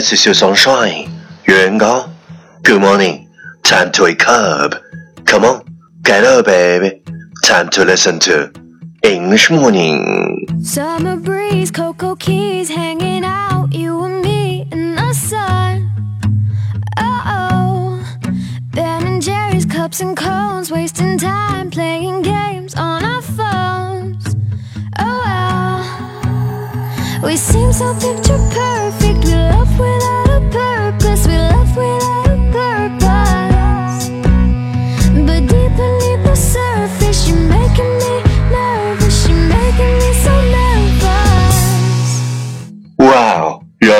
Is your sunshine. 元高 Good morning. Time to wake up. Come on, get up, baby. Time to listen to English morning. Summer breeze, cocoa keys, hanging out, you and me in the sun. Oh, oh. Ben and Jerry's cups and cones, wasting time playing games on our phones. Oh, well. We seem so picture perfect. We love without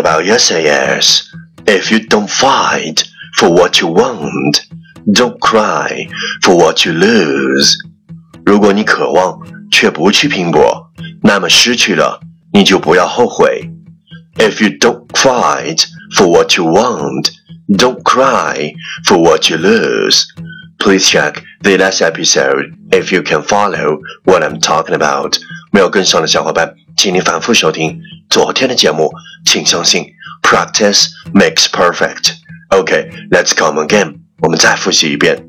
about yesterday is if you don't fight for what you want, don't cry for what you lose. 如果你渴望却不去拼搏，那么失去了你就不要后悔。If you don't fight for what you want, don't cry for what you lose. Please check the last episode if you can follow what I'm talking about. 没有跟上的小伙伴，请你反复收听 昨天的节目。请相信，practice makes perfect. Okay, let's come again. 我们再复习一遍。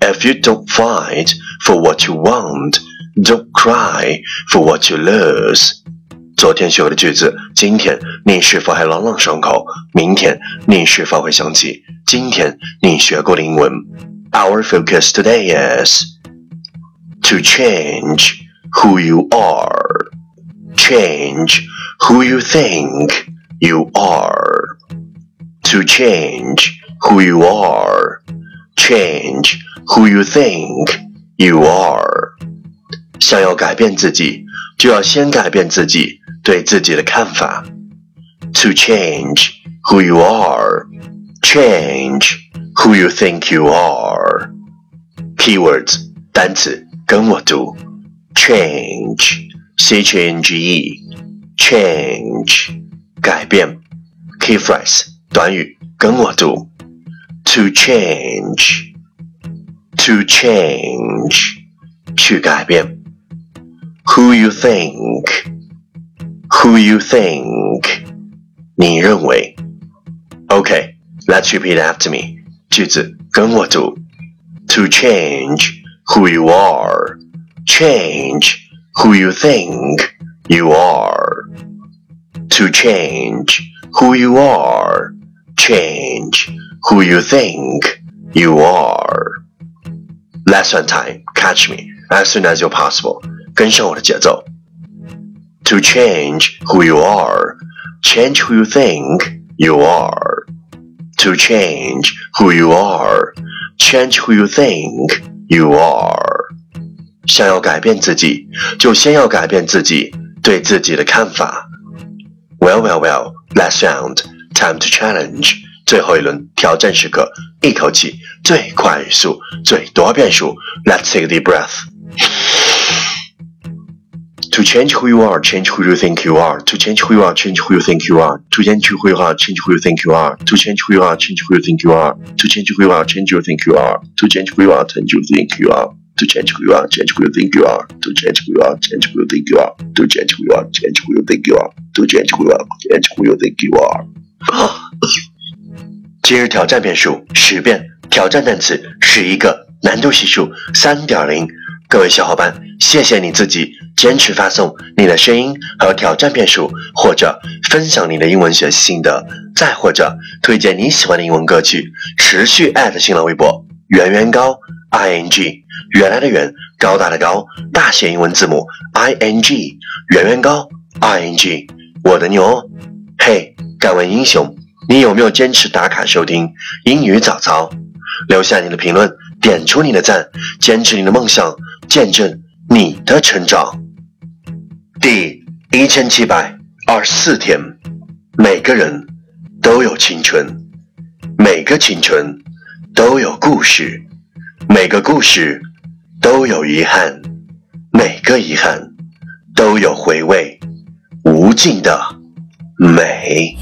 If you don't fight for what you want, don't cry for what you lose. 昨天学过的句子，今天你是否还朗朗上口？明天你是否会想起今天你学过的英文？Our focus today is to change who you are. Change who you think you are. To change who you are. Change who you think you are. 想要改变自己，就要先改变自己对自己的看法。To change who you are, change who you think you are. Keywords 单词跟我读，change c h a n g e change 改变。Key phrase 短语跟我读，to change to change 去改变。Who you think who you think 你认为。Okay, let's repeat after me. 句子跟我读。To change who you are, change who you think you are. To change who you are, change who you think you are. Lesson time, catch me as soon as you're possible. 跟上我的节奏。To change who you are, change who you think you are. To change who you are, change who you think you are. 想要改变自己，就先要改变自己对自己的看法。 Well, well, well. Last round, time to challenge. 最后一轮挑战时刻，一口气最快速、最多变数。Let's take a deep breath. To change who you are, change who you think you are. To change who you are, change who you think you are. To change who you are, change who you think you are. To change who you are, change who you think you are. To change who you are, change who you think you are. To change who you are, change who you think you are. To change who you are, change who you think you are. To change who you are, change who you think you are. To change who you are, change who you think you are. To change who you are, change who you think you are. 今日挑战变数十遍，挑战单词十一个，难度系数三点零。各位小伙伴，谢谢你自己坚持发送你的声音和挑战变数，或者分享你的英文学习心得，再或者推荐你喜欢的英文歌曲，持续艾特新浪微博圆圆高 i n g 原来的圆高大的高大写英文字母 i n g 圆圆高 i n g 我的牛！嘿，敢问英雄，你有没有坚持打卡收听英语早操？留下你的评论，点出你的赞，坚持你的梦想。见证你的成长。第一千七百二十四天，每个人都有青春，每个青春都有故事，每个故事都有遗憾，每个遗憾都有回味无尽的美。